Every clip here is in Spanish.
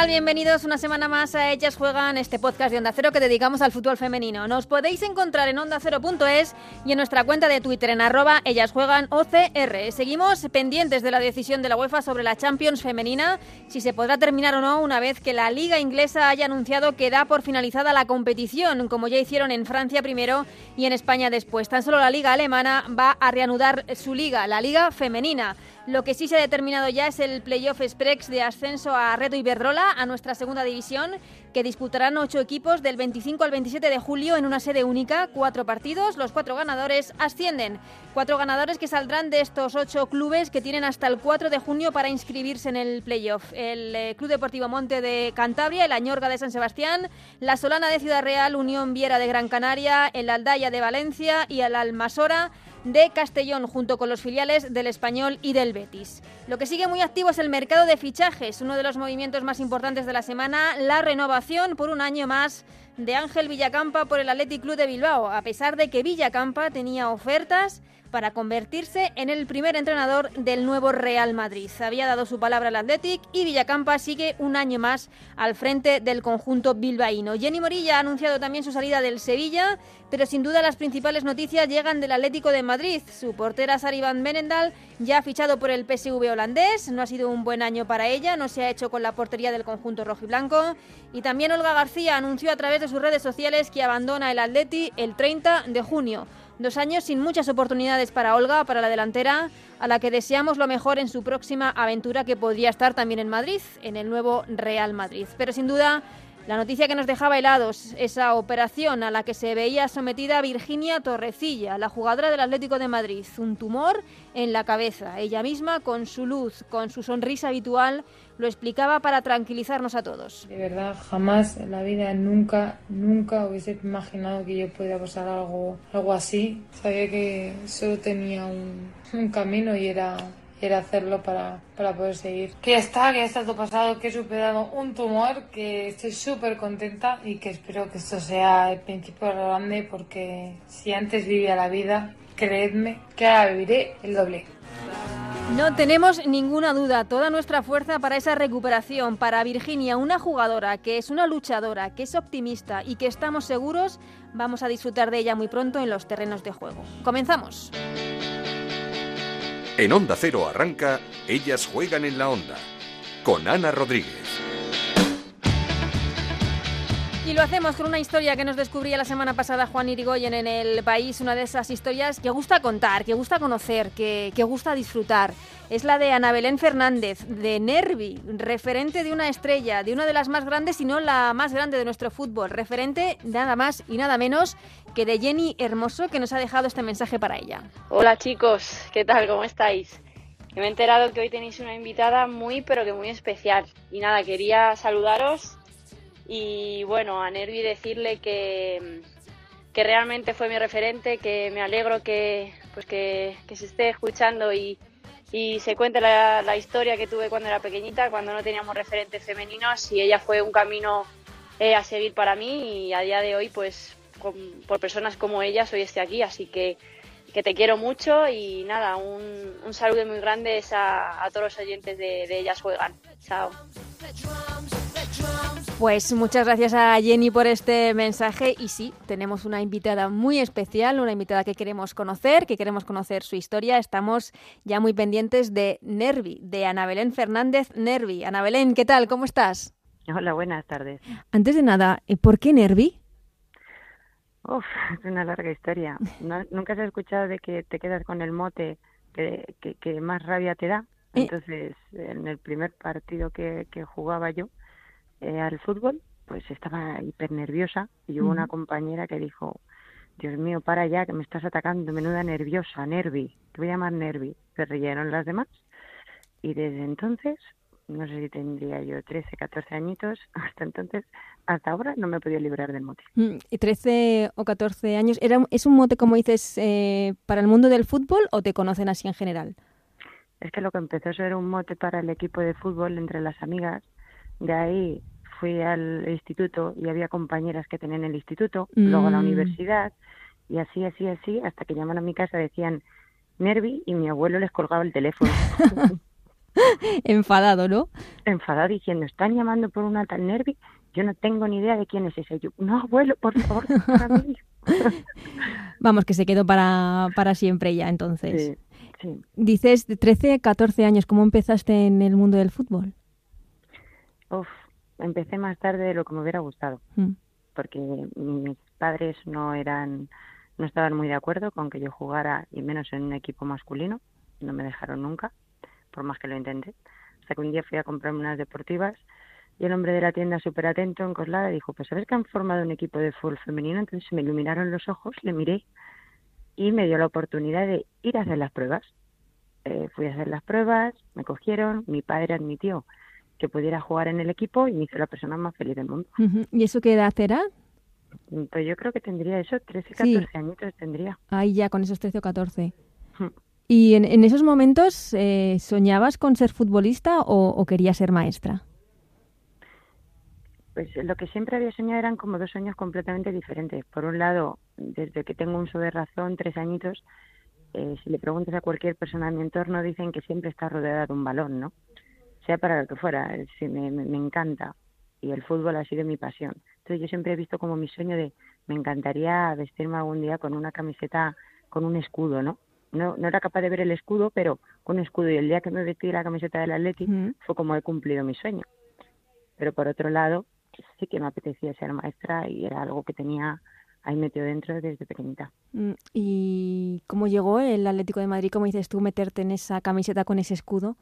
Tal? Bienvenidos una semana más a Ellas Juegan, este podcast de Onda Cero que dedicamos al fútbol femenino. Nos podéis encontrar en ondacero.es y en nuestra cuenta de Twitter en arroba Ellas Juegan OCR. Seguimos pendientes de la decisión de la UEFA sobre la Champions femenina, si se podrá terminar o no una vez que la liga inglesa haya anunciado que da por finalizada la competición, como ya hicieron en Francia primero y en España después. Tan solo la liga alemana va a reanudar su liga, la liga femenina. Lo que sí se ha determinado ya es el playoff Sprex de ascenso a Reto Iberdrola, a nuestra segunda división, que disputarán ocho equipos del 25 al 27 de julio en una sede única, cuatro partidos, los cuatro ganadores ascienden. Cuatro ganadores que saldrán de estos ocho clubes que tienen hasta el 4 de junio para inscribirse en el playoff. El eh, Club Deportivo Monte de Cantabria, el Añorga de San Sebastián, la Solana de Ciudad Real, Unión Viera de Gran Canaria, el Aldaya de Valencia y el Almasora de Castellón, junto con los filiales del Español y del Betis. Lo que sigue muy activo es el mercado de fichajes, uno de los movimientos más importantes de la semana, la renovación por un año más de Ángel Villacampa por el Athletic Club de Bilbao, a pesar de que Villacampa tenía ofertas para convertirse en el primer entrenador del nuevo Real Madrid. Había dado su palabra al Athletic y Villacampa sigue un año más al frente del conjunto bilbaíno. Jenny Morilla ha anunciado también su salida del Sevilla, pero sin duda las principales noticias llegan del Atlético de Madrid. Su portera Sari Van Benendal ya ha fichado por el PSV holandés, no ha sido un buen año para ella, no se ha hecho con la portería del conjunto rojiblanco y también Olga García anunció a través de sus redes sociales que abandona el Atleti el 30 de junio. Dos años sin muchas oportunidades para Olga, para la delantera, a la que deseamos lo mejor en su próxima aventura que podría estar también en Madrid, en el nuevo Real Madrid. Pero sin duda, la noticia que nos dejaba helados, esa operación a la que se veía sometida Virginia Torrecilla, la jugadora del Atlético de Madrid, un tumor en la cabeza. Ella misma, con su luz, con su sonrisa habitual, lo explicaba para tranquilizarnos a todos. De verdad, jamás en la vida, nunca, nunca hubiese imaginado que yo pudiera pasar algo, algo así. Sabía que solo tenía un, un camino y era era hacerlo para, para poder seguir. Que ya está, que ya está todo pasado, que he superado un tumor, que estoy súper contenta y que espero que esto sea el principio de lo grande porque si antes vivía la vida, creedme que ahora viviré el doble. No tenemos ninguna duda, toda nuestra fuerza para esa recuperación, para Virginia, una jugadora que es una luchadora, que es optimista y que estamos seguros vamos a disfrutar de ella muy pronto en los terrenos de juego. Comenzamos. En Onda Cero arranca Ellas juegan en la onda con Ana Rodríguez. Y lo hacemos con una historia que nos descubría la semana pasada Juan Irigoyen en el país, una de esas historias que gusta contar, que gusta conocer, que, que gusta disfrutar. Es la de Ana Belén Fernández, de Nervi, referente de una estrella, de una de las más grandes, si no la más grande de nuestro fútbol, referente nada más y nada menos que de Jenny Hermoso, que nos ha dejado este mensaje para ella. Hola chicos, ¿qué tal? ¿Cómo estáis? Me he enterado que hoy tenéis una invitada muy, pero que muy especial. Y nada, quería saludaros y bueno, a Nervi decirle que, que realmente fue mi referente, que me alegro que, pues que, que se esté escuchando y, y se cuente la, la, historia que tuve cuando era pequeñita, cuando no teníamos referentes femeninos y ella fue un camino eh, a seguir para mí y a día de hoy pues con, por personas como ella soy este aquí, así que, que te quiero mucho y nada, un, un saludo muy grande a, a, todos los oyentes de, de Ellas Juegan. Chao. Pues muchas gracias a Jenny por este mensaje y sí, tenemos una invitada muy especial, una invitada que queremos conocer, que queremos conocer su historia. Estamos ya muy pendientes de Nervi, de Ana Belén Fernández Nervi. Ana Belén, ¿qué tal? ¿Cómo estás? Hola, buenas tardes. Antes de nada, ¿por qué Nervi? Uf, es una larga historia. No, Nunca se ha escuchado de que te quedas con el mote que, que, que más rabia te da. Entonces, en el primer partido que, que jugaba yo, eh, al fútbol, pues estaba hiper nerviosa y hubo uh -huh. una compañera que dijo, Dios mío, para ya, que me estás atacando, menuda nerviosa, Nervi, te voy a llamar Nervi. Se rieron las demás y desde entonces, no sé si tendría yo 13, 14 añitos, hasta entonces, hasta ahora no me he podido librar del mote. ¿Y 13 o 14 años? ¿Era, ¿Es un mote, como dices, eh, para el mundo del fútbol o te conocen así en general? Es que lo que empezó a ser un mote para el equipo de fútbol entre las amigas, de ahí fui al instituto y había compañeras que tenían el instituto, luego a la Mm. universidad, y así, así, así, hasta que llaman a mi casa decían Nervi y mi abuelo les colgaba el teléfono, Enfadado, ¿no? enfadado diciendo, están llamando por una tal Nervi, yo no tengo ni idea de quién es ese. Yo, no, abuelo, por favor, para mí". Vamos, que se quedó para, para siempre ya entonces. Sí, sí. Dices de 13, 14 años, ¿cómo empezaste en el mundo del fútbol? Uf, empecé más tarde de lo que me hubiera gustado. Mm. porque mis padres no eran no estaban muy de acuerdo con que yo jugara y menos en un equipo masculino no me dejaron nunca por más que lo intenté hasta que un día fui a comprarme unas deportivas y el hombre de la tienda súper atento en Coslada dijo pues sabes que han formado un equipo de fútbol femenino entonces se me iluminaron los ojos le miré y me dio la oportunidad de ir a hacer las pruebas Eh, fui a hacer las pruebas me cogieron mi padre admitió que pudiera jugar en el equipo y me hizo la persona más feliz del mundo. ¿Y eso qué edad era? pues yo creo que tendría eso, 13, Sí. 14 añitos tendría. Ahí ya con esos 13 o 14. Hmm. ¿Y en, en esos momentos eh, soñabas con ser futbolista o, o querías ser maestra? Pues lo que siempre había soñado eran como dos sueños completamente diferentes. Por un lado, desde que tengo uso de razón, tres añitos, eh, si le preguntas a cualquier persona de mi entorno, dicen que siempre está rodeada de un balón, ¿no? Sea para lo que fuera, sí, me, encanta. Y el fútbol ha sido mi pasión. Entonces yo siempre he visto como mi sueño de, me encantaría vestirme algún día con una camiseta, con un escudo, ¿no? No, no era capaz de ver el escudo, pero con un escudo. Y el día que me vestí la camiseta del Atleti, Ujú. fue como he cumplido mi sueño. Pero por otro lado, sí que me apetecía ser maestra y era algo que tenía ahí metido dentro desde pequeñita. Mm, ¿Y cómo llegó el Atlético de Madrid, como dices tú, meterte en esa camiseta con ese escudo?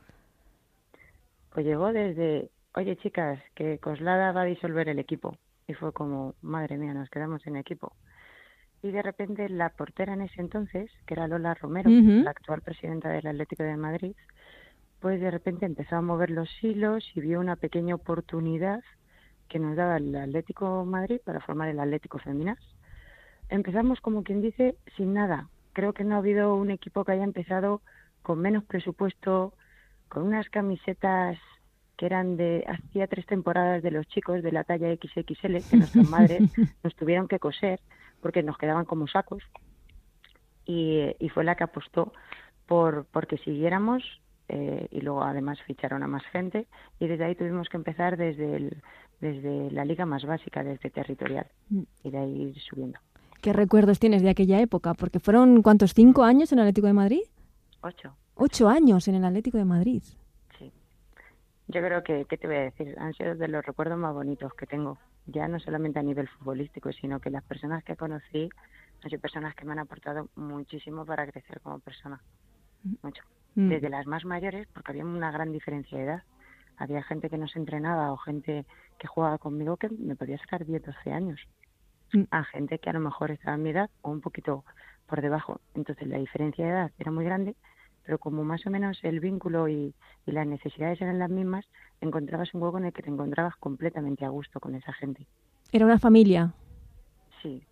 Pues llegó desde, oye chicas, que Coslada va a disolver el equipo. Y fue como, madre mía, nos quedamos sin equipo. Y de repente la portera en ese entonces, que era Lola Romero, la actual presidenta del Atlético de Madrid, pues de repente empezó a mover los hilos y vio una pequeña oportunidad que nos daba el Atlético Madrid para formar el Atlético Feminas. Empezamos como quien dice sin nada. Creo que no ha habido un equipo que haya empezado con menos presupuesto, con unas camisetas que eran de hacía tres temporadas de los chicos de la talla XXL que nuestras madres nos tuvieron que coser porque nos quedaban como sacos y, y fue la que apostó por porque siguiéramos eh, y luego además ficharon a más gente y desde ahí tuvimos que empezar desde el, desde la liga más básica desde territorial Mm. y de ahí ir subiendo ¿Qué recuerdos tienes de aquella época? Porque fueron, ¿cuántos? ¿Cinco años en Atlético de Madrid? ocho Ocho años en el Atlético de Madrid. Sí. Yo creo que, ¿qué te voy a decir? Han sido de los recuerdos más bonitos que tengo. Ya no solamente a nivel futbolístico, sino que las personas que conocí han sido personas que me han aportado muchísimo para crecer como persona. Mucho. Mm. Desde las más mayores, porque había una gran diferencia de edad. Había gente que no se entrenaba o gente que jugaba conmigo que me podía sacar 10, 12 años. Mm. A gente que a lo mejor estaba en mi edad o un poquito por debajo. Entonces la diferencia de edad era muy grande, pero como más o menos el vínculo y, y las necesidades eran las mismas, encontrabas un juego en el que te encontrabas completamente a gusto con esa gente. Era una familia. Sí,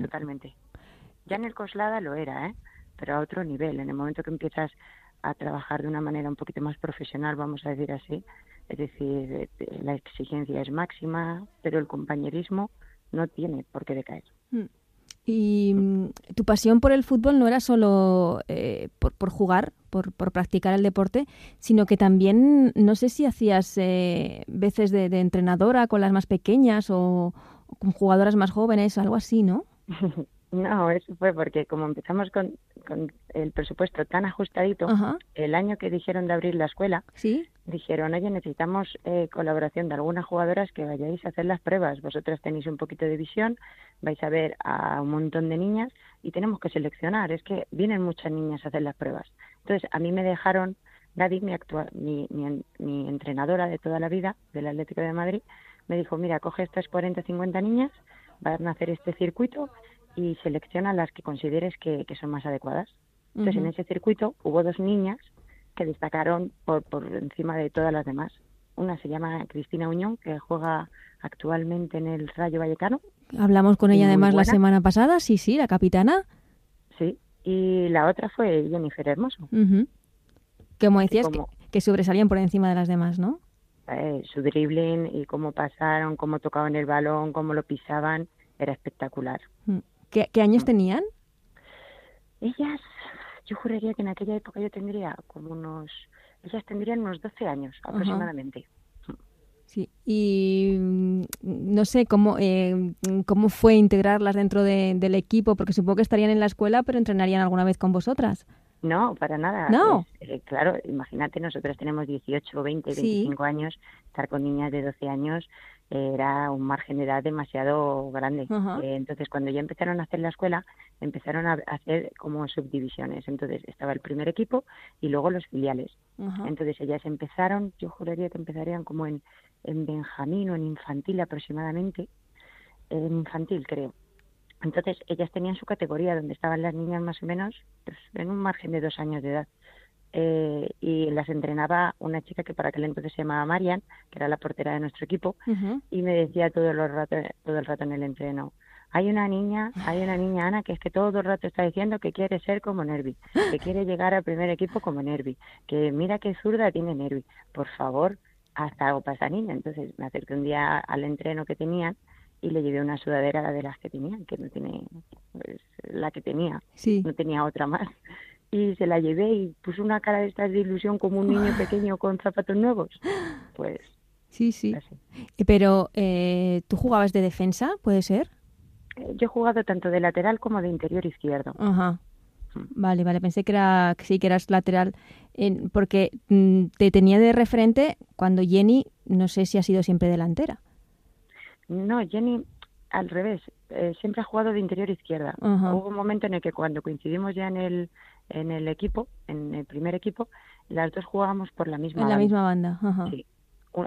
totalmente. Ya en el Coslada lo era, ¿eh? pero a otro nivel. En el momento que empiezas a trabajar de una manera un poquito más profesional, vamos a decir así, es decir, eh, la exigencia es máxima, pero el compañerismo no tiene por qué decaer. Mm. Y mm, tu pasión por el fútbol no era solo eh, por, por jugar, por, por practicar el deporte, sino que también, no sé si hacías eh, veces de, entrenadora con las más pequeñas o, o con jugadoras más jóvenes, algo así, ¿no? No, eso fue porque como empezamos con, con el presupuesto tan ajustadito, Ajá, el año que dijeron de abrir la escuela, sí. dijeron, oye, necesitamos eh, colaboración de algunas jugadoras que vayáis a hacer las pruebas. Vosotras tenéis un poquito de visión, vais a ver a un montón de niñas y tenemos que seleccionar. Es que vienen muchas niñas a hacer las pruebas. Entonces, a mí me dejaron, Nadie, mi, actual, mi, mi, mi entrenadora de toda la vida del Atlético de Madrid, me dijo, mira, coge estas 40 50 niñas, van a hacer este circuito y selecciona las que consideres que, que son más adecuadas. Entonces, en ese circuito hubo dos niñas que destacaron por, por encima de todas las demás. Una se llama Cristina Uñón, que juega actualmente en el Rayo Vallecano, Hablamos con ella además la semana pasada, sí, sí, la capitana. sí, y la otra fue Jennifer Hermoso. Ujú. Como decías, como- que, que sobresalían por encima de las demás, ¿no? eh, su dribbling y cómo pasaron, cómo tocaban el balón, cómo lo pisaban, era espectacular. Mm. ¿Qué, años tenían? Ellas, yo juraría que en aquella época yo tendría como unos, ellas tendrían unos 12 años aproximadamente. Sí, y mm, no sé cómo, eh, cómo fue integrarlas dentro del equipo, porque supongo que estarían en la escuela, pero entrenarían alguna vez con vosotras. No, para nada. No. Eh, claro, imagínate, nosotros tenemos 18, 20, 25 años, estar con niñas de 12 años era un margen de edad demasiado grande. Eh, entonces, cuando ya empezaron a hacer la escuela, empezaron a hacer como subdivisiones. Entonces, estaba el primer equipo y luego los filiales. Entonces, ellas empezaron, yo juraría que empezarían como en, en Benjamín o en infantil aproximadamente, en infantil creo. Entonces, ellas tenían su categoría donde estaban las niñas más o menos pues, en un margen de dos años de edad. Eh, y las entrenaba una chica que para aquel entonces se llamaba Marian, que era la portera de nuestro equipo, y me decía todo el rato, todo el rato en el entreno, hay una niña, hay una niña Ana que es que todo el rato está diciendo que quiere ser como Nervi, que quiere llegar al primer equipo como Nervi, que mira qué zurda tiene Nervi, por favor, hasta algo para esa niña. Entonces me acerqué un día al entreno que tenían y le llevé una sudadera de las que tenían, que no tiene pues, la que tenía, no tenía otra más. Y se la llevé y puso una cara de estas de ilusión como un niño pequeño con zapatos nuevos. Pues. Sí, sí. Eh, pero, eh, ¿tú jugabas de defensa, puede ser? Eh, yo he jugado tanto de lateral como de interior izquierdo. Ajá. Mm. Vale, vale, pensé que era que sí que eras lateral, porque mm, te tenía de referente cuando Jenny, no sé si ha sido siempre delantera. No, Jenny, al revés, eh, siempre ha jugado de interior izquierda. Hubo un momento en el que cuando coincidimos ya en el, en el equipo, en el primer equipo, las dos jugábamos por la misma en banda. la misma banda, Sí.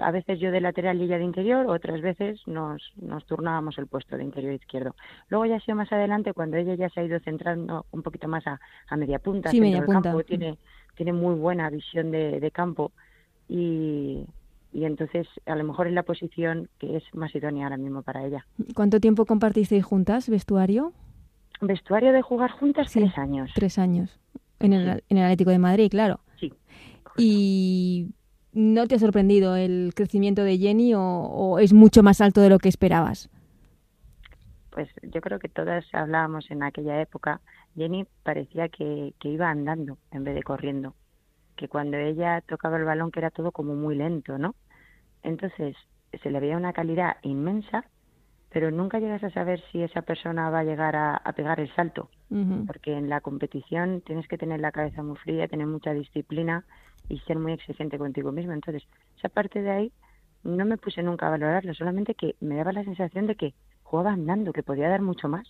A veces yo de lateral y ella de interior, otras veces nos, nos turnábamos el puesto de interior izquierdo. Luego ya ha sido más adelante cuando ella ya se ha ido centrando un poquito más a, a media punta, sí, media punta. campo, tiene, tiene muy buena visión de, de campo y, y entonces a lo mejor es la posición que es más idónea ahora mismo para ella. ¿Cuánto tiempo compartisteis juntas vestuario? Vestuario de jugar juntas tres años. Tres años. En el, en el Atlético de Madrid, claro. Sí. ¿Y no te ha sorprendido el crecimiento de Jenny o, es mucho más alto de lo que esperabas? Pues yo creo que todas hablábamos en aquella época. Jenny parecía que, que iba andando en vez de corriendo que cuando ella tocaba el balón que era todo como muy lento, ¿no? Entonces se le veía una calidad inmensa, pero nunca llegas a saber si esa persona va a llegar a, pegar el salto, porque en la competición tienes que tener la cabeza muy fría, tener mucha disciplina y ser muy exigente contigo mismo. Entonces, esa parte de ahí no me puse nunca a valorarlo, solamente que me daba la sensación de que jugaba andando, que podía dar mucho más.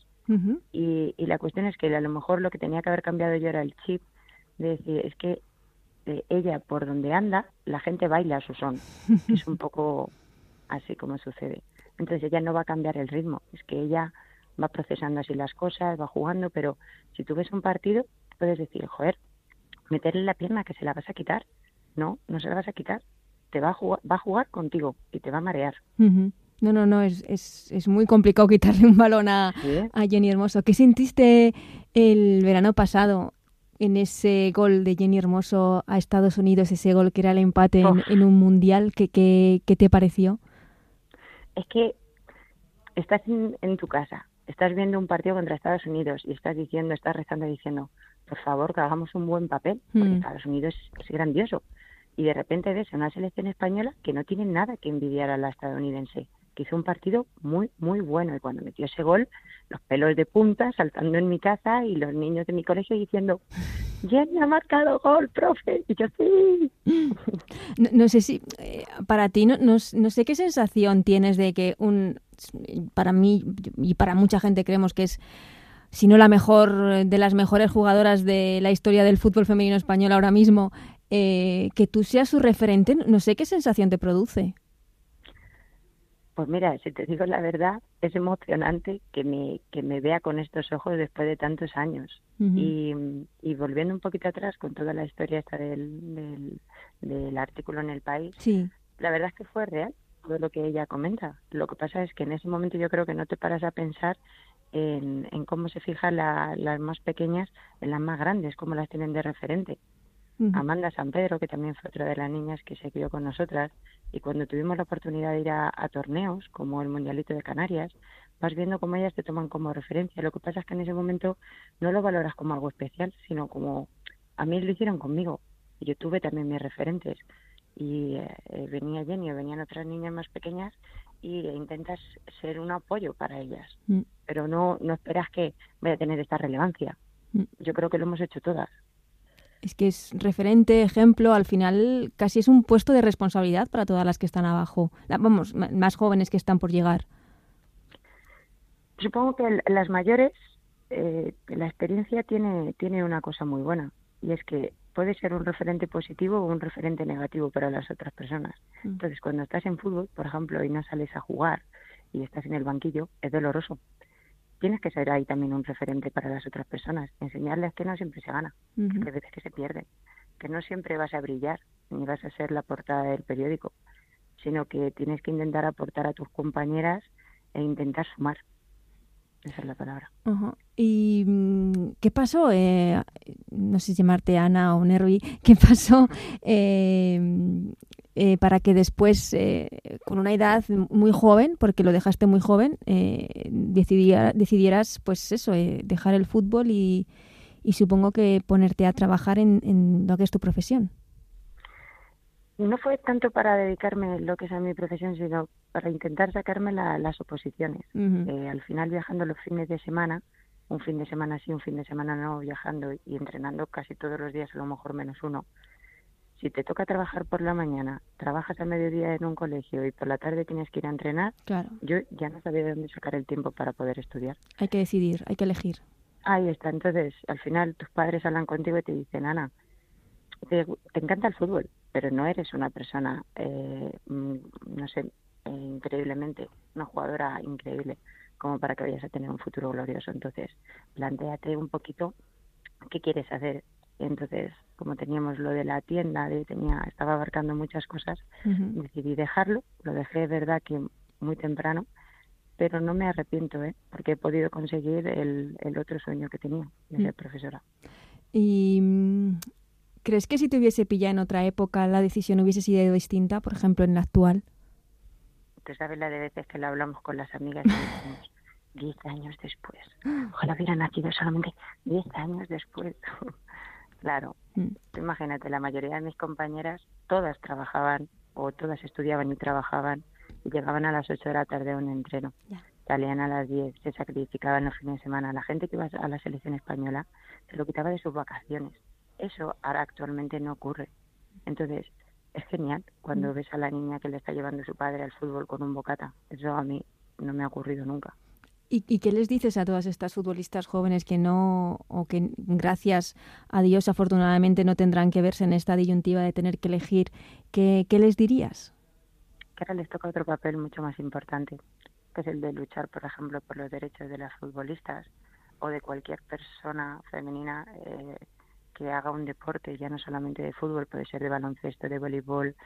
y, y la cuestión es que a lo mejor lo que tenía que haber cambiado yo era el chip de decir, es que ella por donde anda, la gente baila a su son. Es un poco así como sucede. Entonces ella no va a cambiar el ritmo, es que ella va procesando así las cosas, va jugando, pero si tú ves un partido, puedes decir, joder, meterle la pierna que se la vas a quitar. No, no se la vas a quitar. Te va a jugar, va a jugar contigo y te va a marear. No, no, no, es, es, es, muy complicado quitarle un balón a, a Jenny Hermoso. ¿Qué sentiste el verano pasado en ese gol de Jenny Hermoso a Estados Unidos, ese gol que era el empate en, un mundial, ¿qué, qué, te pareció? Es que estás en, tu casa, estás viendo un partido contra Estados Unidos y estás diciendo, estás rezando diciendo, por favor, que hagamos un buen papel, porque mm. Estados Unidos es grandioso. Y de repente ves una selección española que no tiene nada que envidiar a la estadounidense que hizo un partido muy, muy bueno. Y cuando metió ese gol, los pelos de punta saltando en mi casa y los niños de mi colegio diciendo, me ha marcado gol, profe. Y yo sí. No, sé si, eh, para ti, no, no, sé qué sensación tienes de que un, para mí y para mucha gente creemos que es si no la mejor de las mejores jugadoras de la historia del fútbol femenino español ahora mismo, eh, que tú seas su referente, no sé qué sensación te produce. Pues mira, si te digo la verdad, es emocionante que me, que me vea con estos ojos después de tantos años. y, y, volviendo un poquito atrás con toda la historia esta del, del, artículo en el país, sí. la verdad es que fue real todo lo que ella comenta. Lo que pasa es que en ese momento yo creo que no te paras a pensar en, en cómo se fijan las más pequeñas en las más grandes, cómo las tienen de referente. Amanda San Pedro, que también fue otra de las niñas que se crió con nosotras, y cuando tuvimos la oportunidad de ir a, torneos, como el Mundialito de Canarias, vas viendo cómo ellas te toman como referencia. Lo que pasa es que en ese momento no lo valoras como algo especial, sino como a mí lo hicieron conmigo. Y yo tuve también mis referentes. Y eh, venía Jenny o venían otras niñas más pequeñas y intentas ser un apoyo para ellas. Mm. Pero no, no esperas que vaya a tener esta relevancia. Mm. Yo creo que lo hemos hecho todas. Es que es referente, ejemplo, al final casi es un puesto de responsabilidad para todas las que están abajo, vamos, más jóvenes que están por llegar. Supongo que las mayores, eh, la experiencia tiene, tiene una cosa muy buena, y es que puede ser un referente positivo o un referente negativo para las otras personas. Mm. Entonces, cuando estás en fútbol, por ejemplo, y no sales a jugar y estás en el banquillo, es doloroso tienes que ser ahí también un referente para las otras personas, enseñarles que no siempre se gana, que hay veces que se pierde, que no siempre vas a brillar ni vas a ser la portada del periódico, sino que tienes que intentar aportar a tus compañeras e intentar sumar. Esa es la palabra. ¿Y mm, qué pasó? Eh, no sé si llamarte Ana o Nervi. ¿Qué pasó eh, eh, para que después, con una edad muy joven, porque lo dejaste muy joven, decidieras, pues eso, dejar el fútbol y, supongo que ponerte a trabajar en lo que es tu profesión? no fue tanto para dedicarme lo que es a mi profesión, sino para intentar sacarme las oposiciones. Eh, al final viajando los fines de semana, un fin de semana sí, un fin de semana no, viajando y entrenando casi todos los días, a lo mejor menos uno. Si te toca trabajar por la mañana, trabajas a mediodía en un colegio y por la tarde tienes que ir a entrenar, claro. yo ya no sabía de dónde sacar el tiempo para poder estudiar. Hay que decidir, hay que elegir. Ahí está, entonces al final tus padres hablan contigo y te dicen, Ana, te encanta el fútbol, pero no eres una persona, eh, mm, no sé, eh, increíblemente, una jugadora increíble como para que vayas a tener un futuro glorioso. Entonces, planteate un poquito qué quieres hacer. Entonces, como teníamos lo de la tienda, de, tenía, estaba abarcando muchas cosas, decidí dejarlo. Lo dejé, de verdad, que muy temprano, pero no me arrepiento, ¿eh? porque he podido conseguir el, el otro sueño que tenía, de ser mm. profesora. Y mm, ¿Crees que si te hubiese pillado en otra época la decisión hubiese sido distinta, por ejemplo, en la actual? Tú sabes la de veces que lo hablamos con las amigas y decimos, 10 años después. Ojalá hubiera nacido solamente 10 años después. claro, mm. imagínate, la mayoría de mis compañeras, todas trabajaban o todas estudiaban y trabajaban y llegaban a las 8 de la tarde a un entreno. Salían a las 10, se sacrificaban los fines de semana. La gente que iba a la selección española se lo quitaba de sus vacaciones eso ahora actualmente no ocurre. Entonces, es genial cuando mm. ves a la niña que le está llevando su padre al fútbol con un bocata. Eso a mí no me ha ocurrido nunca. ¿Y, qué les dices a todas estas futbolistas jóvenes que no, o que gracias a Dios afortunadamente no tendrán que verse en esta disyuntiva de tener que elegir? ¿Qué, qué les dirías? Que ahora les toca otro papel mucho más importante, que es el de luchar, por ejemplo, por los derechos de las futbolistas o de cualquier persona femenina eh, que haga un deporte, ya no solamente de fútbol, puede ser de baloncesto, de voleibol,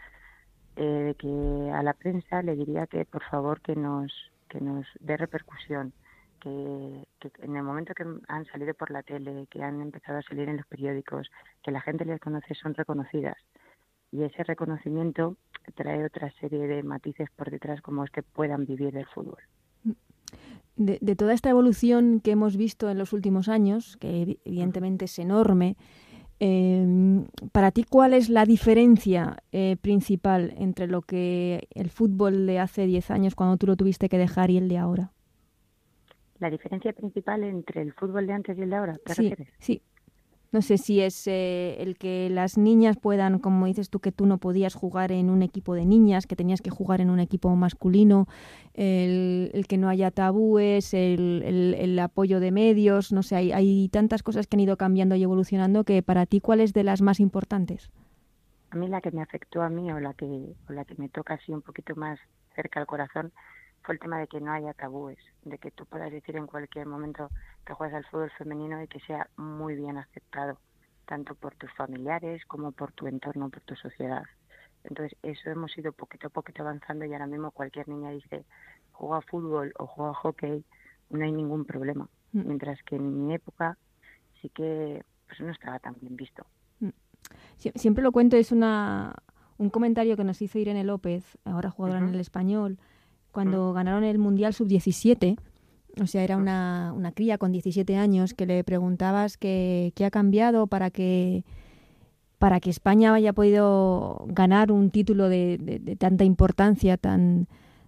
eh, que a la prensa le diría que por favor que nos que nos dé repercusión, que, que, en el momento que han salido por la tele, que han empezado a salir en los periódicos, que la gente les conoce, son reconocidas. Y ese reconocimiento trae otra serie de matices por detrás, como es que puedan vivir del fútbol. De, toda esta evolución que hemos visto en los últimos años, que evidentemente es enorme, em, para ti, ¿cuál es la diferencia eh, principal entre lo que el fútbol de hace 10 años, cuando tú lo tuviste que dejar, y el de ahora? La diferencia principal entre el fútbol de antes y el de ahora, ¿te sí, Sí, no sé si es eh, el que las niñas puedan, como dices tú, que tú no podías jugar en un equipo de niñas, que tenías que jugar en un equipo masculino, el, que no haya tabúes, el, el, apoyo de medios, no sé, hay, hay, tantas cosas que han ido cambiando y evolucionando que para ti, ¿cuál es de las más importantes? A mí la que me afectó a mí o la que, o la que me toca así un poquito más cerca al corazón fue el tema de que no haya tabúes, de que tú puedas decir en cualquier momento que juegas al fútbol femenino y que sea muy bien aceptado, tanto por tus familiares como por tu entorno, por tu sociedad. Entonces, eso hemos ido poquito a poquito avanzando y ahora mismo cualquier niña dice, juega fútbol o juega hockey, no hay ningún problema. Mm. Mientras que en mi época sí que pues no estaba tan bien visto. Mm. siempre lo cuento, es una, un comentario que nos hizo Irene López, ahora jugadora en el español, cuando ganaron el Mundial Sub-17. O sea, era una, una, cría con 17 años que le preguntabas qué ha cambiado para que para que España haya podido ganar un título de, tanta importancia, tan,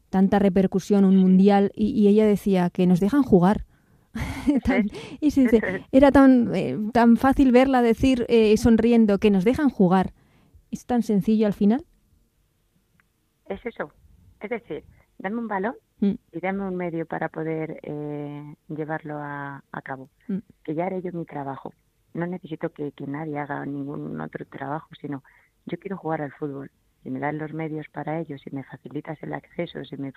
tanta repercusión, un mundial, y, ella decía que nos dejan jugar. y se dice, era tan, eh, tan fácil verla decir eh, sonriendo que nos dejan jugar. ¿Es tan sencillo al final? Es eso. Es decir, dame un balón mm. y dame un medio para poder eh, llevarlo a, cabo. Mm. Que ya haré yo mi trabajo no necesito que, nadie haga ningún otro trabajo, sino yo quiero jugar al fútbol. Si me dan los medios para ello, si me facilitas el acceso, si me,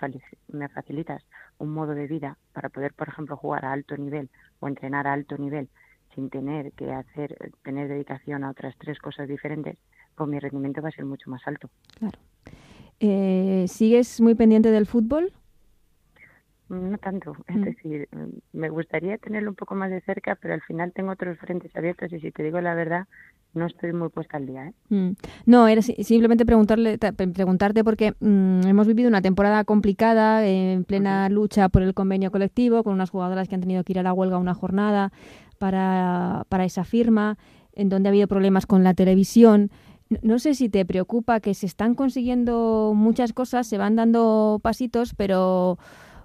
me facilitas un modo de vida para poder, por ejemplo, jugar a alto nivel o entrenar a alto nivel sin tener que hacer, tener dedicación a otras tres cosas diferentes, pues mi rendimiento va a ser mucho más alto. Claro. Eh, ¿Sigues muy pendiente del fútbol? No tanto, es mm. decir, me gustaría tenerlo un poco más de cerca, pero al final tengo otros frentes abiertos y si te digo la verdad, no estoy muy puesta al día. ¿eh? Mm. No, era simplemente preguntarle, preguntarte porque mm, hemos vivido una temporada complicada, en plena lucha por el convenio colectivo, con unas jugadoras que han tenido que ir a la huelga una jornada para, para esa firma, en donde ha habido problemas con la televisión. No sé si te preocupa que se están consiguiendo muchas cosas, se van dando pasitos, pero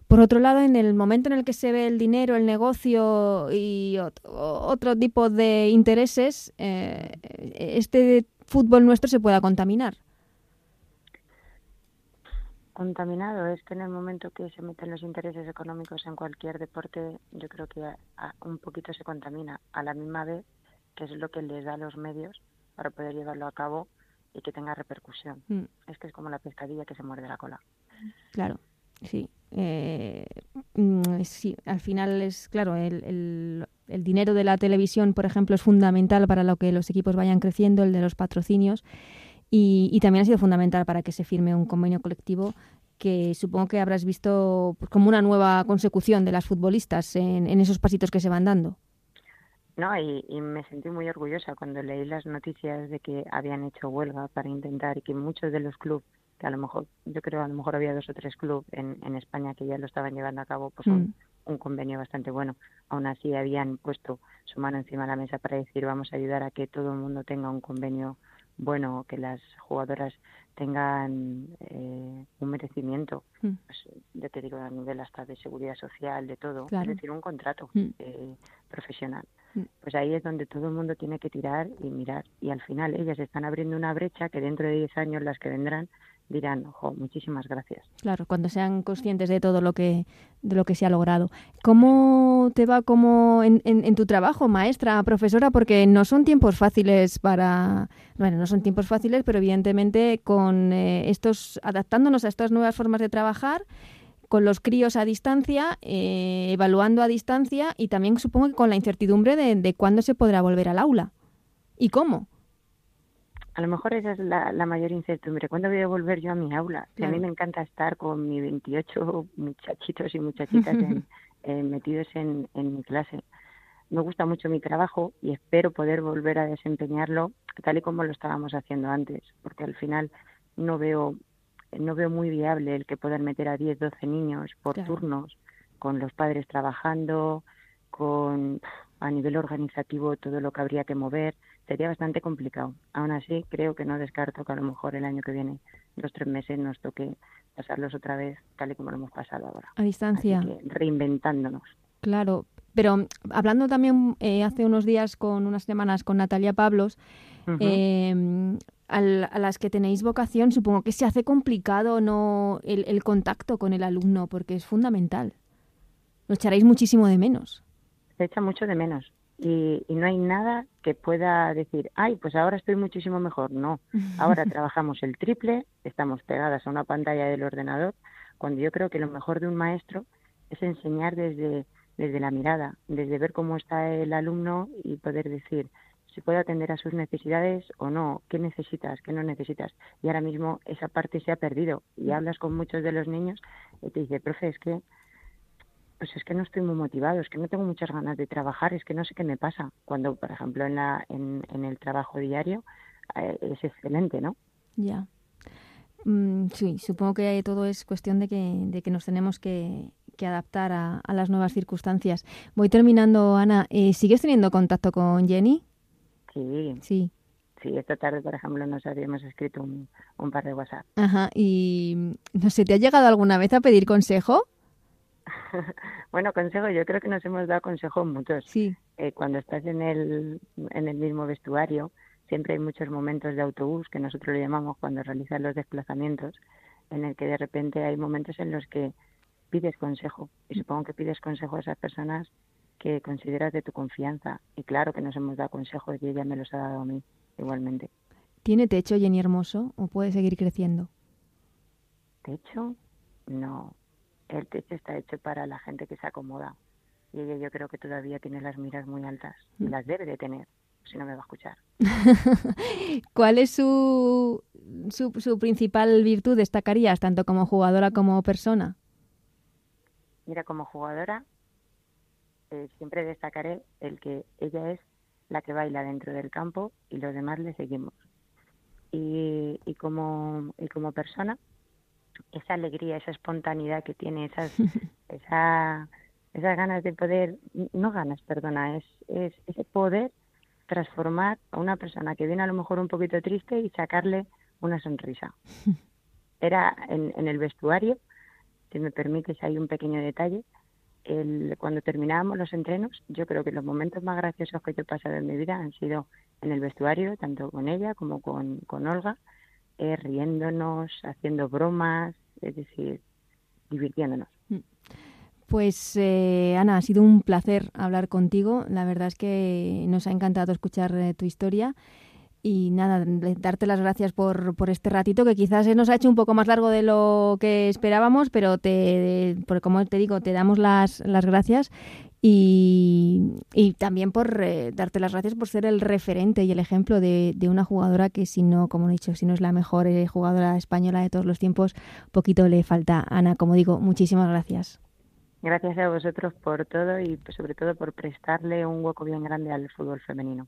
por otro lado, en el momento en el que se ve el dinero, el negocio y otro tipo de intereses, eh, este fútbol nuestro se pueda contaminar. Contaminado es que en el momento que se meten los intereses económicos en cualquier deporte, yo creo que un poquito se contamina a la misma vez que es lo que les da los medios para poder llevarlo a cabo y que tenga repercusión. Mm. Es que es como la pescadilla que se muerde la cola. Claro, sí. Eh, mm, sí, al final es, claro, el, el, dinero de la televisión, por ejemplo, es fundamental para lo que los equipos vayan creciendo, el de los patrocinios, y, y también ha sido fundamental para que se firme un convenio colectivo que supongo que habrás visto como una nueva consecución de las futbolistas en, en esos pasitos que se van dando. No, y, y, me sentí muy orgullosa cuando leí las noticias de que habían hecho huelga para intentar y que muchos de los clubes que a lo mejor, yo creo a lo mejor había dos o tres clubes en, en España que ya lo estaban llevando a cabo, pues un, mm. un, convenio bastante bueno. Aún así habían puesto su mano encima de la mesa para decir vamos a ayudar a que todo el mundo tenga un convenio bueno, que las jugadoras tengan eh, un merecimiento, mm. pues, ya te digo, a nivel hasta de seguridad social, de todo, es decir, un contrato mm. eh, profesional. Pues ahí es donde todo el mundo tiene que tirar y mirar. Y al final ellas están abriendo una brecha que dentro de 10 años las que vendrán dirán, ojo, muchísimas gracias. Claro, cuando sean conscientes de todo lo que, de lo que se ha logrado. ¿Cómo te va como en, en, tu trabajo, maestra, profesora? Porque no son tiempos fáciles para, bueno, no son tiempos fáciles, pero evidentemente con eh, estos, adaptándonos a estas nuevas formas de trabajar, con los críos a distancia, eh, evaluando a distancia y también supongo que con la incertidumbre de, de cuándo se podrá volver al aula y cómo. A lo mejor esa es la, mayor incertidumbre. ¿Cuándo voy a volver yo a mi aula? a mí me encanta estar con mis 28 muchachitos y muchachitas metidos en, mi clase. Me gusta mucho mi trabajo y espero poder volver a desempeñarlo tal y como lo estábamos haciendo antes, porque al final no veo no veo muy viable el que poder meter a 10, 12 niños por turnos, con los padres trabajando, con a nivel organizativo todo lo que habría que mover sería bastante complicado. Aún así, creo que no descarto que a lo mejor el año que viene, dos tres meses, nos toque pasarlos otra vez tal y como lo hemos pasado ahora. A distancia. reinventándonos. Claro, pero hablando también eh, hace unos días, con unas semanas, con Natalia Pablos, em, a las que tenéis vocación, supongo que se hace complicado no el, el contacto con el alumno, porque es fundamental. Lo echaréis muchísimo de menos. Se echa mucho de menos y, no hay nada que pueda decir, ay, pues ahora estoy muchísimo mejor. No, ahora trabajamos el triple, estamos pegadas a una pantalla del ordenador, cuando yo creo que lo mejor de un maestro es enseñar desde, desde la mirada, desde ver cómo está el alumno y poder decir si puede atender a sus necesidades o no, qué necesitas, qué no necesitas. Y ahora mismo esa parte se ha perdido y hablas con muchos de los niños y te dice, profe, es que pues es que no estoy muy motivado, es que no tengo muchas ganas de trabajar, es que no sé qué me pasa. Cuando, por ejemplo, en, la, en, el trabajo diario, eh, es excelente, ¿no? Ya. Mm, sí, supongo que todo es cuestión de que, de que nos tenemos que, que adaptar a, a, las nuevas circunstancias. Voy terminando, Ana. Eh, ¿Sigues teniendo contacto con Jenny? Sí. Sí. Sí, esta tarde, por ejemplo, nos habíamos escrito un, un par de WhatsApp. Ajá. Y no sé, ¿te ha llegado alguna vez a pedir consejo? bueno, consejo, yo creo que nos hemos dado consejos muchos. Sí. Eh, cuando estás en el, en el mismo vestuario, siempre hay muchos momentos de autobús, que nosotros lo llamamos cuando realizas los desplazamientos, en el que de repente hay momentos en los que pides consejo. Y supongo que pides consejo a esas personas que consideras de tu confianza. Y claro que nos hemos dado consejos y ella me los ha dado a mí igualmente. ¿Tiene techo Jenny Hermoso o puede seguir creciendo? ¿Techo? No. El techo está hecho para la gente que se acomoda. Y ella yo creo que todavía tiene las miras muy altas. Y las debe de tener, si no me va a escuchar. ¿Cuál es su, su, su principal virtud, destacarías, tanto como jugadora como persona? Mira, como jugadora eh, siempre destacaré el que ella es la que baila dentro del campo y los demás le seguimos. Y, y, como, y como persona, esa alegría, esa espontaneidad que tiene, esas, esa, esas ganas de poder, no ganas, perdona, es, es ese poder transformar a una persona que viene a lo mejor un poquito triste y sacarle una sonrisa. Era en, en el vestuario, si me permites, hay un pequeño detalle. El, cuando terminábamos los entrenos, yo creo que los momentos más graciosos que yo he pasado en mi vida han sido en el vestuario, tanto con ella como con, Olga, eh, riéndonos, haciendo bromas, es decir, divirtiéndonos. Pues eh, Ana, ha sido un placer hablar contigo. La verdad es que nos ha encantado escuchar eh, tu historia. Y nada, darte las gracias por, por este ratito que quizás se nos ha hecho un poco más largo de lo que esperábamos, pero te, por, como te digo, te damos las, las gracias y, y también por eh, darte las gracias por ser el referente y el ejemplo de, de, una jugadora que si no, como he dicho, si no es la mejor eh, jugadora española de todos los tiempos, poquito le falta. Ana, como digo, muchísimas gracias. Gracias a vosotros por todo y pues, sobre todo por prestarle un hueco bien grande al fútbol femenino.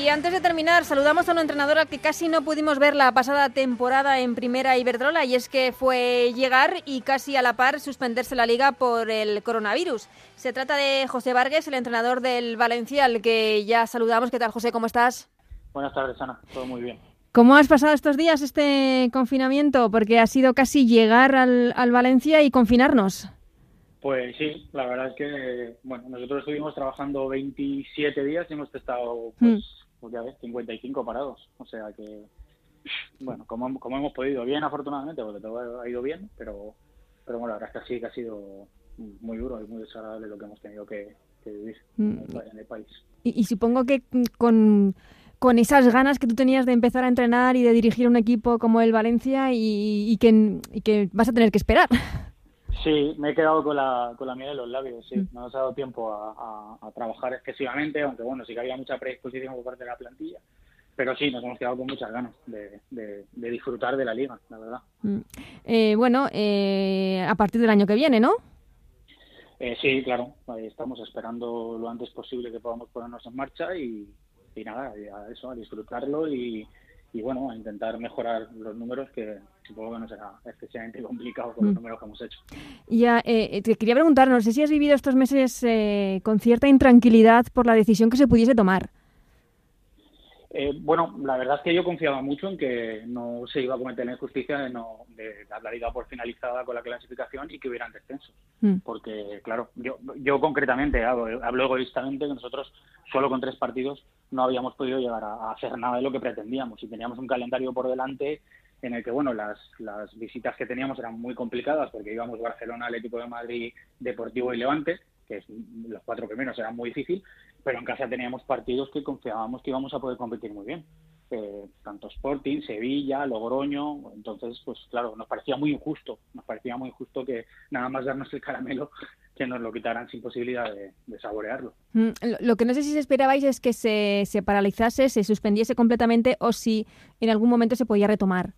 Y antes de terminar, saludamos a una entrenadora que casi no pudimos ver la pasada temporada en Primera Iberdrola y es que fue llegar y casi a la par suspenderse la liga por el coronavirus. Se trata de José Vargas, el entrenador del Valencia, al que ya saludamos. ¿Qué tal, José? ¿Cómo estás? Buenas tardes, Ana. Todo muy bien. ¿Cómo has pasado estos días este confinamiento? Porque ha sido casi llegar al, al Valencia y confinarnos. Pues sí, la verdad es que, bueno, nosotros estuvimos trabajando 27 días y hemos estado, pues, mm. Pues ya ves, 55 parados. O sea que, bueno, como, como hemos podido, bien afortunadamente, porque todo ha ido bien, pero, pero bueno, la verdad es que sí que ha sido muy duro y muy desagradable lo que hemos tenido que, que vivir mm. en, el, en, el, país. Y, y supongo que con, con esas ganas que tú tenías de empezar a entrenar y de dirigir un equipo como el Valencia y, y, que, y que vas a tener que esperar. Sí, me he quedado con la, con la miel en los labios, sí. No nos ha dado tiempo a, a, a, trabajar excesivamente, aunque bueno, sí que había mucha predisposición por parte de la plantilla. Pero sí, nos hemos quedado con muchas ganas de, de, de disfrutar de la liga, la verdad. Mm. Eh, bueno, eh, a partir del año que viene, ¿no? Eh, sí, claro. Estamos esperando lo antes posible que podamos ponernos en marcha y, y nada, a eso, a disfrutarlo y, y bueno, a intentar mejorar los números que supongo que no será excesivamente complicado con los números que hemos hecho. Ya, eh, te quería preguntar, no sé si has vivido estos meses eh, con cierta intranquilidad por la decisión que se pudiese tomar. Eh, bueno, la verdad es que yo confiaba mucho en que no se iba a cometer la injusticia de, no, de dar la liga por finalizada con la clasificación y que hubieran descensos. Mm. Porque, claro, yo, yo concretamente hablo, hablo egoístamente que nosotros solo con tres partidos no habíamos podido llegar a, a, hacer nada de lo que pretendíamos y teníamos un calendario por delante en el que, bueno, las, las visitas que teníamos eran muy complicadas porque íbamos Barcelona, Atlético de Madrid, Deportivo y Levante, que es, los cuatro primeros eran muy difíciles, pero en casa teníamos partidos que confiábamos que íbamos a poder competir muy bien. eh, tanto Sporting, Sevilla, Logroño, entonces, pues claro, nos parecía muy injusto, nos parecía muy injusto que nada más darnos el caramelo que nos lo quitaran sin posibilidad de, saborearlo. Mm, lo que no sé si esperabais es que se, se paralizase, se suspendiese completamente o si en algún momento se podía retomar.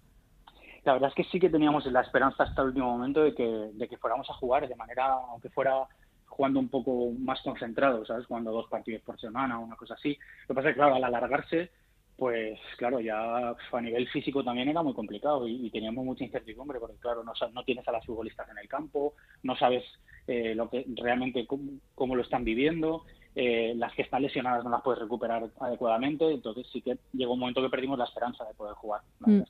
La verdad es que sí que teníamos la esperanza hasta el último momento de que, de que fuéramos a jugar de manera, aunque fuera jugando un poco más concentrado, ¿sabes? Jugando dos partidos por semana o una cosa así. Lo que pasa es que, claro, al alargarse, pues claro, ya a nivel físico también era muy complicado y, teníamos mucha incertidumbre porque, claro, no, no, tienes a las futbolistas en el campo, no sabes eh, lo que realmente cómo, lo están viviendo, eh, las que están lesionadas no las puedes recuperar adecuadamente, entonces sí que llegó un momento que perdimos la esperanza de poder jugar. Mm.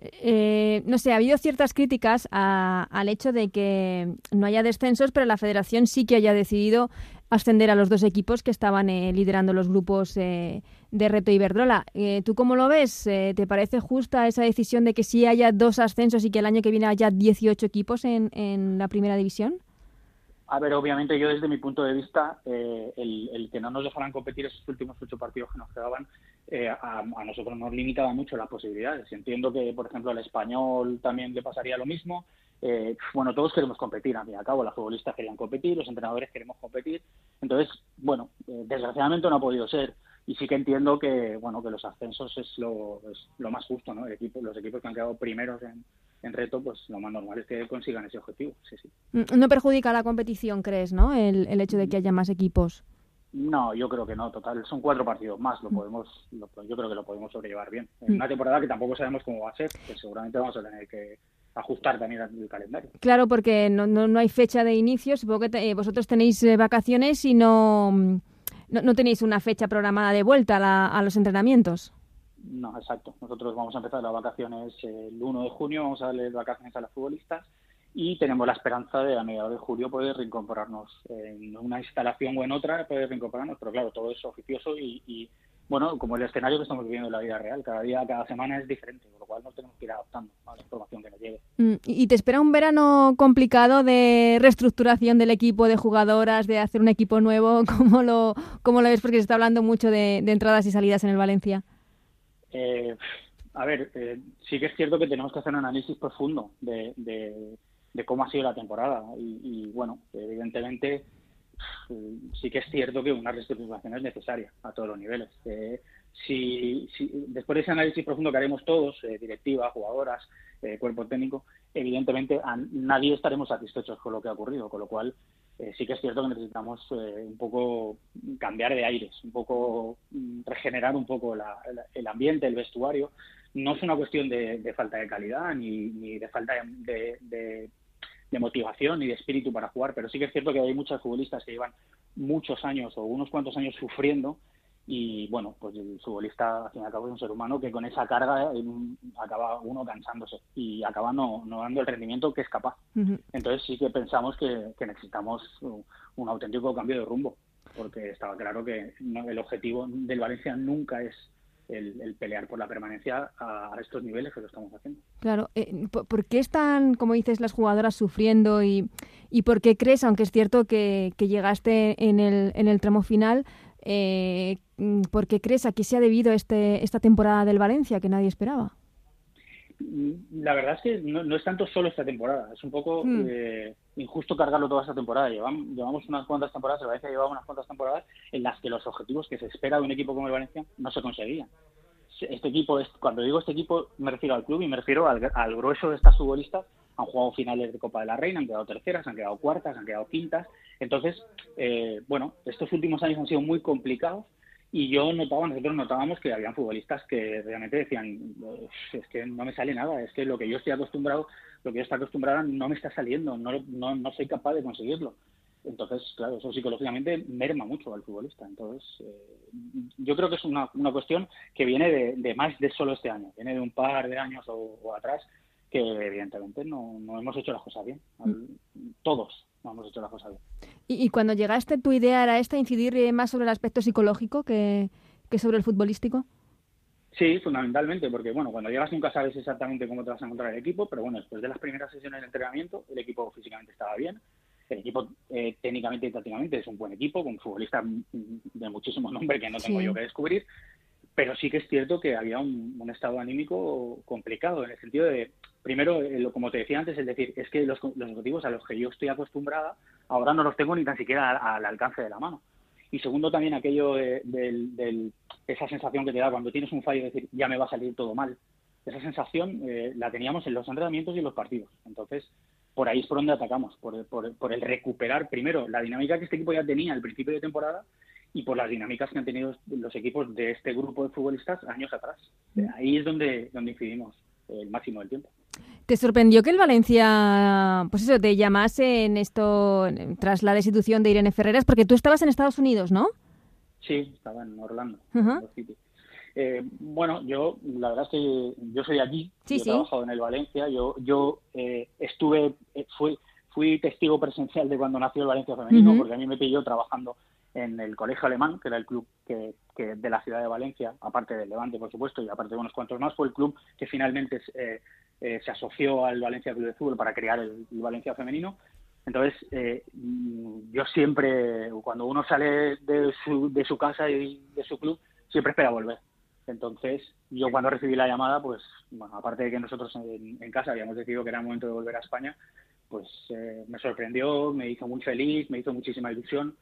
Eh, no sé, ha habido ciertas críticas al hecho de que no haya descensos, pero la federación sí que haya decidido ascender a los dos equipos que estaban liderando los grupos de Reto Iberdrola. ¿Tú cómo lo ves? ¿Te parece justa esa decisión de que sí haya dos ascensos y que el año que viene haya 18 equipos en, en la primera división? A ver, obviamente yo desde mi punto de vista, eh, el, que no nos dejaran competir esos últimos ocho partidos que nos quedaban, eh, a, nosotros nos limitaba mucho las posibilidades. Entiendo que, por ejemplo, al español también le pasaría lo mismo. Eh, bueno, todos queremos competir, a fin y al cabo, las futbolistas querían competir, los entrenadores queremos competir. Entonces, bueno, desgraciadamente no ha podido ser. Y sí que entiendo que, bueno, que los ascensos es lo, es lo más justo, ¿no? El equipo, los equipos que han quedado primeros en, en reto, pues lo más normal es que consigan ese objetivo. Sí, sí. Mm, no perjudica la competición, ¿crees, no? El, el hecho de que haya más equipos. No, yo creo que no, total. Son cuatro partidos más, lo mm. podemos, yo creo que lo podemos sobrellevar bien. En mm. una temporada que tampoco sabemos cómo va a ser, que seguramente vamos a tener que ajustar también el calendario. Claro, porque no, no, hay fecha de inicio. Supongo que vosotros tenéis eh, vacaciones y no, no, no, tenéis una fecha programada de vuelta a los entrenamientos. No, exacto. Nosotros vamos a empezar las vacaciones el 1 de junio, vamos a darle vacaciones a las futbolistas y tenemos la esperanza de a mediados de julio poder reincorporarnos en una instalación o en otra, poder reincorporarnos, pero claro, todo es oficioso y, bueno, como el escenario que estamos viviendo en la vida real, cada día, cada semana es diferente, por lo cual nos tenemos que ir adaptando a la información que nos llegue. Mm, ¿Y te espera un verano complicado de reestructuración del equipo, de jugadoras, de hacer un equipo nuevo? ¿Cómo lo, cómo lo ves? Porque se está hablando mucho de entradas y salidas en el Valencia. Eh, a ver, eh, sí que es cierto que tenemos que hacer un análisis profundo de, cómo ha sido la temporada y, bueno, evidentemente sí que es cierto que una reestructuración es necesaria a todos los niveles. Eh, si, después de ese análisis profundo que haremos todos, eh, directiva, jugadoras, cuerpo técnico, evidentemente nadie estaremos satisfechos con lo que ha ocurrido, con lo cual eh, sí que es cierto que necesitamos eh, un poco cambiar de aires, un poco mm, regenerar un poco el ambiente, el vestuario. No es una cuestión de, falta de calidad ni, de falta de, motivación ni de espíritu para jugar, pero sí que es cierto que hay muchas futbolistas que llevan muchos años o unos cuantos años sufriendo y bueno, pues el futbolista al fin y al cabo es un ser humano que con esa carga acaba uno cansándose y acaba no, dando el rendimiento que es capaz. Entonces sí que pensamos que, necesitamos un auténtico cambio de rumbo, porque estaba claro que el objetivo del Valencia nunca es el, pelear por la permanencia a, estos niveles que lo estamos haciendo. Claro, eh, ¿por qué están, como dices, las jugadoras sufriendo y, y por qué crees, aunque es cierto que, que llegaste en el, en el tramo final, eh, ¿Por qué crees a qué se ha debido este, esta temporada del Valencia que nadie esperaba? La verdad es que no, es tanto solo esta temporada, es un poco hmm. eh, injusto cargarlo toda esta temporada. Llevamos, llevamos unas cuantas temporadas, el Valencia llevaba unas cuantas temporadas en las que los objetivos que se espera de un equipo como el Valencia no se conseguían. Este equipo, cuando digo este equipo, me refiero al club y me refiero al, al grueso de estas futbolistas. Han jugado finales de Copa de la Reina, han quedado terceras, han quedado cuartas, han quedado quintas. Entonces, eh, bueno, estos últimos años han sido muy complicados y yo notaba, nosotros notábamos que habían futbolistas que realmente decían, es que no me sale nada, es que lo que yo estoy acostumbrado, lo que yo estoy acostumbrado no me está saliendo, no, no, no soy capaz de conseguirlo. Entonces, claro, eso psicológicamente merma mucho al futbolista. Entonces, eh, yo creo que es una, una cuestión que viene de, más de solo este año, viene de un par de años o, atrás que evidentemente no, no, hemos hecho las cosas bien. Mm. Todos no hemos hecho las cosas bien. ¿Y, cuando llegaste, tu idea era esta, incidir eh, más sobre el aspecto psicológico que, sobre el futbolístico? Sí, fundamentalmente, porque bueno, cuando llegas nunca sabes exactamente cómo te vas a encontrar el equipo, pero bueno, después de las primeras sesiones de entrenamiento, el equipo físicamente estaba bien, el equipo eh, técnicamente y tácticamente es un buen equipo, con futbolistas de muchísimo nombre que no tengo yo que descubrir, pero sí que es cierto que había un, estado anímico complicado, en el sentido de, primero, eh, como te decía antes, es decir, es que los, los objetivos a los que yo estoy acostumbrada, ahora no los tengo ni tan siquiera al, alcance de la mano. Y segundo, también aquello de, esa sensación que te da cuando tienes un fallo, de decir, ya me va a salir todo mal. Esa sensación eh, la teníamos en los entrenamientos y en los partidos. Entonces, por ahí es por donde atacamos, por, por el recuperar primero la dinámica que este equipo ya tenía al principio de temporada y por las dinámicas que han tenido los equipos de este grupo de futbolistas años atrás. Mm. Ahí es donde, donde incidimos el máximo del tiempo. ¿Te sorprendió que el Valencia, pues eso, te llamase en esto tras la destitución de Irene Ferreras? Porque tú estabas en Estados Unidos, ¿no? Sí, estaba en Orlando. Eh, bueno, yo, la verdad es que yo soy de aquí, he trabajado en el Valencia, yo, yo eh, estuve, eh, fui, fui testigo presencial de cuando nació el Valencia Femenino, porque a mí me pilló trabajando en el Colegio Alemán, que era el club que, de la ciudad de Valencia, aparte del Levante, por supuesto, y aparte de unos cuantos más, fue el club que finalmente eh, eh, se asoció al Valencia Club de Fútbol para crear el, Valencia Femenino. Entonces, eh, yo siempre, cuando uno sale de su, de su casa y de su club, siempre espera volver. Entonces, yo cuando recibí la llamada, pues, bueno, aparte de que nosotros en, en casa habíamos decidido que era el momento de volver a España, pues me sorprendió, me hizo muy feliz, me hizo muchísima ilusión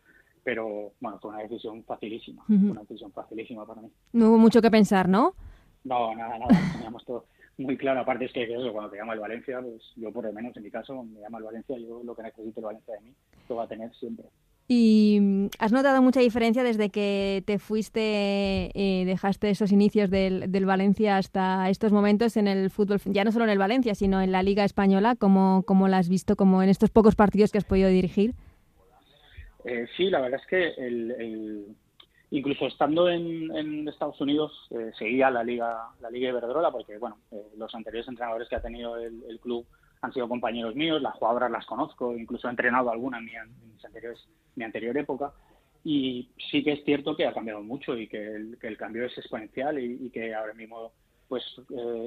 pero bueno, fue una decisión facilísima, una decisión facilísima para mí. No hubo mucho que pensar, ¿no? No, nada, nada, teníamos todo muy claro, aparte es que eso, cuando te llama el Valencia, pues yo por lo menos en mi caso me llama el Valencia, yo lo que necesito el Valencia de mí, lo va a tener siempre. ¿Y has notado mucha diferencia desde que te fuiste, eh, dejaste esos inicios del, del, Valencia hasta estos momentos en el fútbol, ya no solo en el Valencia, sino en la Liga Española? ¿Cómo, cómo la has visto como en estos pocos partidos que has podido dirigir? Eh, sí, la verdad es que el, incluso estando en, Estados Unidos eh, seguía la liga la liga Iberdrola porque bueno eh, los anteriores entrenadores que ha tenido el, club han sido compañeros míos, las jugadoras las conozco, incluso he entrenado alguna en mi, anteriores, mi anterior época. Y sí que es cierto que ha cambiado mucho y que el, cambio es exponencial y, que ahora mismo pues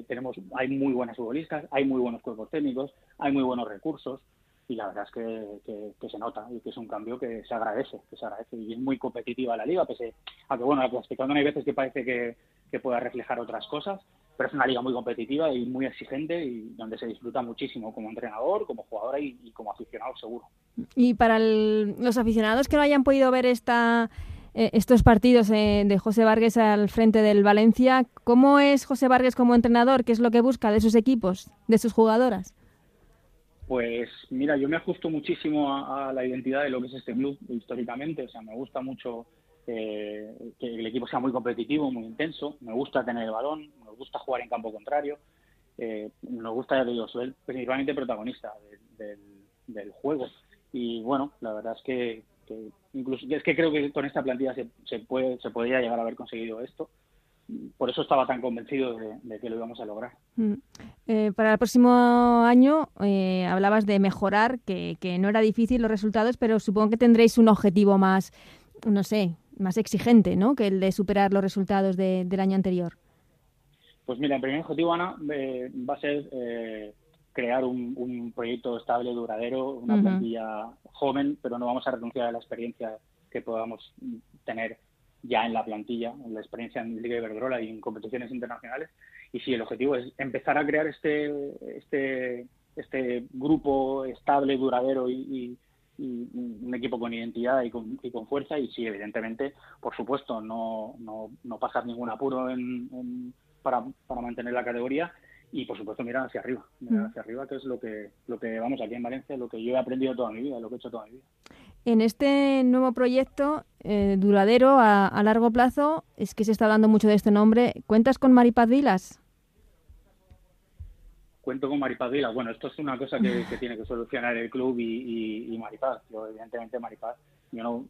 tenemos hay muy buenas futbolistas, hay muy buenos cuerpos técnicos, hay muy buenos recursos y la verdad es que, se nota y que es un cambio que se agradece, que se agradece y es muy competitiva la liga, pese a que bueno, la clasificación hay veces que parece que, pueda reflejar otras cosas, pero es una liga muy competitiva y muy exigente y donde se disfruta muchísimo como entrenador, como jugadora y, como aficionado seguro. Y para los aficionados que no hayan podido ver esta eh, estos partidos eh, de José Vargas al frente del Valencia, ¿cómo es José Vargas como entrenador? ¿Qué es lo que busca de sus equipos, de sus jugadoras? Pues mira, yo me ajusto muchísimo a, la identidad de lo que es este club históricamente. O sea, me gusta mucho eh, que el equipo sea muy competitivo, muy intenso. Me gusta tener el balón, me gusta jugar en campo contrario. Eh, nos gusta, ya digo, ser principalmente protagonista del, juego. Y bueno, la verdad es que, incluso es que creo que con esta plantilla se, se puede se podría llegar a haber conseguido esto por eso estaba tan convencido de, que lo íbamos a lograr. Mm. Eh, para el próximo año eh, hablabas de mejorar, que, no era difícil los resultados, pero supongo que tendréis un objetivo más, no sé, más exigente, ¿no? Que el de superar los resultados del año anterior. Pues mira, el primer objetivo, Ana, eh, va a ser crear un, proyecto estable, duradero, una plantilla joven, pero no vamos a renunciar a la experiencia que podamos tener ya en la plantilla, en la experiencia en Liga Iberdrola y en competiciones internacionales. Y sí, el objetivo es empezar a crear este, este, este grupo estable, duradero y, un equipo con identidad y con, y con, fuerza. Y sí, evidentemente, por supuesto, no, no, no pasar ningún apuro en, para, para mantener la categoría y por supuesto mirar hacia arriba, mirar mm. hacia arriba que es lo que lo que vamos aquí en Valencia, lo que yo he aprendido toda mi vida, lo que he hecho toda mi vida. En este nuevo proyecto eh, duradero a, largo plazo, es que se está hablando mucho de este nombre, ¿cuentas con Maripaz Vilas? Cuento con Maripaz Vilas. Bueno, esto es una cosa que, tiene que solucionar el club y, y, Maripaz. Yo, evidentemente, Maripaz, yo no,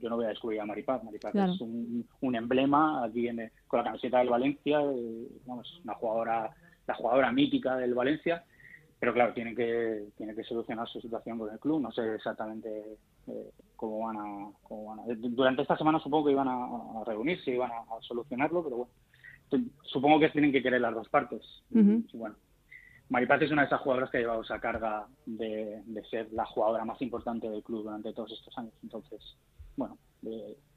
yo no voy a descubrir a Maripaz. Maripaz es un, emblema aquí en, con la camiseta del Valencia, eh, una jugadora la jugadora mítica del Valencia, pero claro, tiene que, tiene que solucionar su situación con el club. No sé exactamente eh, cómo, van a, cómo, van a, Durante esta semana supongo que iban a, reunirse, iban a, solucionarlo, pero bueno, supongo que tienen que querer las dos partes. bueno, Maripaz es una de esas jugadoras que ha llevado esa carga de, ser la jugadora más importante del club durante todos estos años. Entonces, bueno,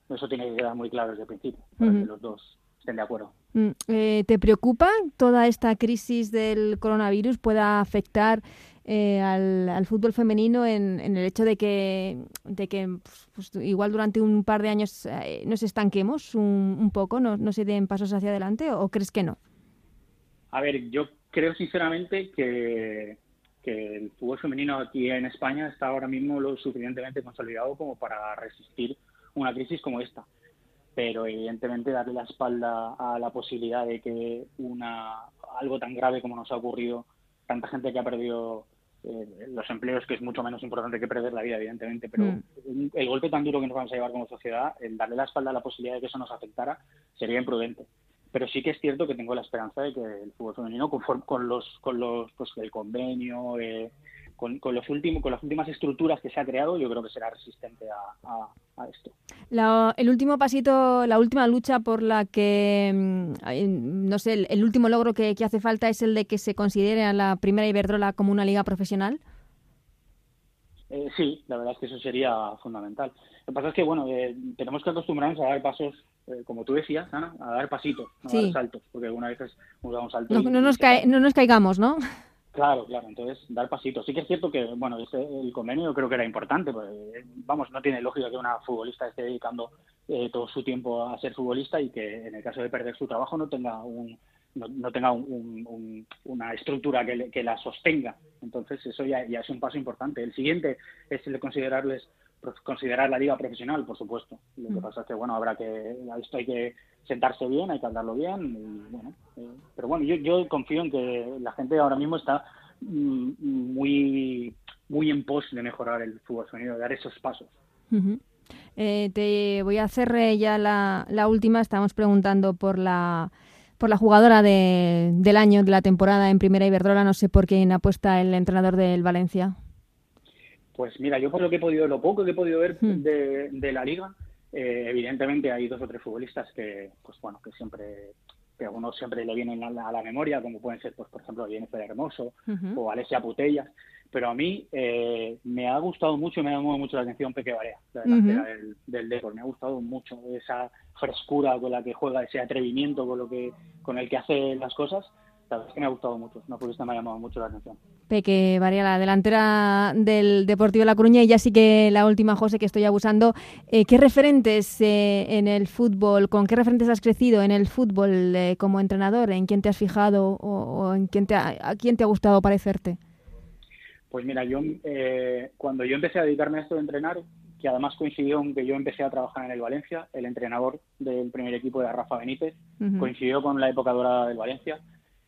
eso tiene que quedar muy claro desde el principio, para que los dos estén de acuerdo. Mm, eh, ¿Te preocupa toda esta crisis del coronavirus pueda afectar eh, al, fútbol femenino en, el hecho de que, de que pues, igual durante un par de años eh, nos estanquemos un, poco, no, no, se den pasos hacia adelante o, crees que no? A ver, yo creo sinceramente que, que el fútbol femenino aquí en España está ahora mismo lo suficientemente consolidado como para resistir una crisis como esta pero evidentemente darle la espalda a la posibilidad de que una algo tan grave como nos ha ocurrido, tanta gente que ha perdido eh, los empleos, que es mucho menos importante que perder la vida, evidentemente, pero mm. el golpe tan duro que nos vamos a llevar como sociedad, el darle la espalda a la posibilidad de que eso nos afectara, sería imprudente. Pero sí que es cierto que tengo la esperanza de que el fútbol femenino, con los, con los, pues el convenio, eh, con, los últimos, con las últimas estructuras que se ha creado, yo creo que será resistente a, esto. el último pasito, la última lucha por la que, mm, no sé, el, último logro que, hace falta es el de que se considere a la primera Iberdrola como una liga profesional. Eh, sí, la verdad es que eso sería fundamental. Lo que pasa es que, bueno, eh, tenemos que acostumbrarnos a dar pasos, eh, como tú decías, Ana, a dar pasitos, no a dar saltos, porque algunas veces nos damos saltos. No, no, nos no nos caigamos, ¿no? Claro, claro, entonces dar pasitos. Sí que es cierto que, bueno, el convenio creo que era importante, pues, vamos, no tiene lógica que una futbolista esté dedicando eh, todo su tiempo a ser futbolista y que en el caso de perder su trabajo no tenga un no, tenga una estructura que, que, la sostenga. Entonces eso ya, ya es un paso importante. El siguiente es el de considerarles considerar la liga profesional, por supuesto. Lo que mm. pasa es que, bueno, habrá que, esto hay que sentarse bien, hay que hablarlo bien, y, bueno, eh, pero bueno, yo, yo confío en que la gente ahora mismo está mm, muy, muy en pos de mejorar el fútbol femenino, de dar esos pasos. Eh, te voy a hacer ya la, la última. Estamos preguntando por la por la jugadora de, del año, de la temporada en Primera Iberdrola. No sé por quién apuesta el entrenador del Valencia. Pues mira, yo por lo que he podido, lo poco que he podido ver hmm. de, la liga, eh, evidentemente hay dos o tres futbolistas que, pues bueno, que siempre, que a uno siempre le vienen a la, memoria, como pueden ser, pues por ejemplo, Jennifer Hermoso o Alessia Putellas. Pero a mí eh, me ha gustado mucho y me ha llamado mucho la atención Peque Barea, la delantera del, del Depor. Me ha gustado mucho esa frescura con la que juega, ese atrevimiento con lo que, con el que hace las cosas la verdad es que me ha gustado mucho, no futbolista me ha llamado mucho la atención. Peque Varía, la delantera del Deportivo de La Coruña, y ya sí que la última, José, que estoy abusando. Eh, ¿Qué referentes eh, en el fútbol, con qué referentes has crecido en el fútbol eh, como entrenador? ¿En quién te has fijado o, en quién te a quién te ha gustado parecerte? Pues mira, yo cuando yo empecé a dedicarme a esto de entrenar, que además coincidió con que yo empecé a trabajar en el Valencia, el entrenador del primer equipo de Rafa Benítez, coincidió con la época dorada del Valencia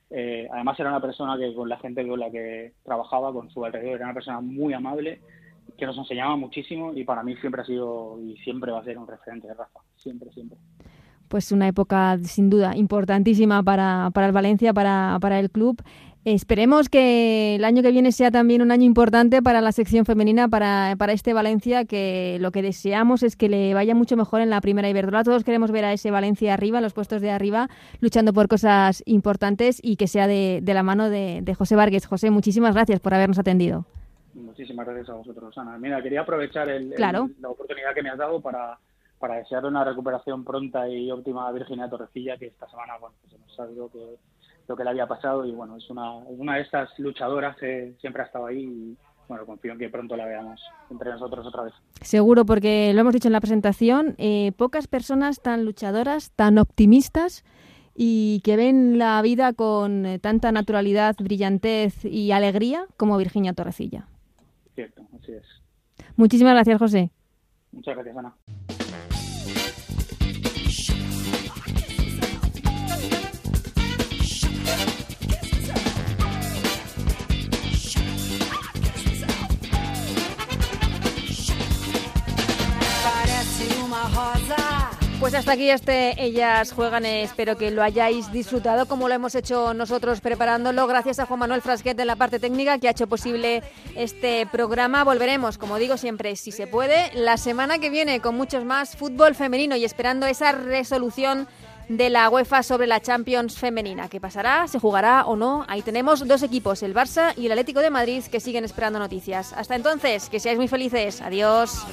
eh, además era una persona que con la gente con la que trabajaba, con su alrededor, era una persona muy amable, que nos enseñaba muchísimo y para mí siempre ha sido y siempre va a ser un referente de Rafa, siempre, siempre pues una época sin duda importantísima para, para el Valencia, para, para el club. Esperemos que el año que viene sea también un año importante para la sección femenina, para, para, este Valencia, que lo que deseamos es que le vaya mucho mejor en la primera Iberdrola. Todos queremos ver a ese Valencia arriba, los puestos de arriba, luchando por cosas importantes y que sea de, de la mano de, de, José Vargas. José, muchísimas gracias por habernos atendido. Muchísimas gracias a vosotros, Ana. Mira, quería aprovechar el, la oportunidad que me has dado para para desearle una recuperación pronta y óptima a Virginia Torrecilla, que esta semana bueno, pues hemos sabido que, lo que le había pasado y bueno, es una, una de estas luchadoras que siempre ha estado ahí y bueno, confío en que pronto la veamos entre nosotros otra vez. Seguro, porque lo hemos dicho en la presentación, eh, pocas personas tan luchadoras, tan optimistas y que ven la vida con eh, tanta naturalidad, brillantez y alegría como Virginia Torrecilla. Cierto, así es. Muchísimas gracias, José. Muchas gracias, Ana. Pues hasta aquí este Ellas Juegan. Espero que lo hayáis disfrutado como lo hemos hecho nosotros preparándolo. Gracias a Juan Manuel Frasquet de la parte técnica que ha hecho posible este programa. Volveremos, como digo siempre, si se puede, la semana que viene con muchos más fútbol femenino y esperando esa resolución de la UEFA sobre la Champions femenina. ¿Qué pasará? ¿Se jugará o no? Ahí tenemos dos equipos, el Barça y el Atlético de Madrid, que siguen esperando noticias. Hasta entonces, que seáis muy felices. Adiós.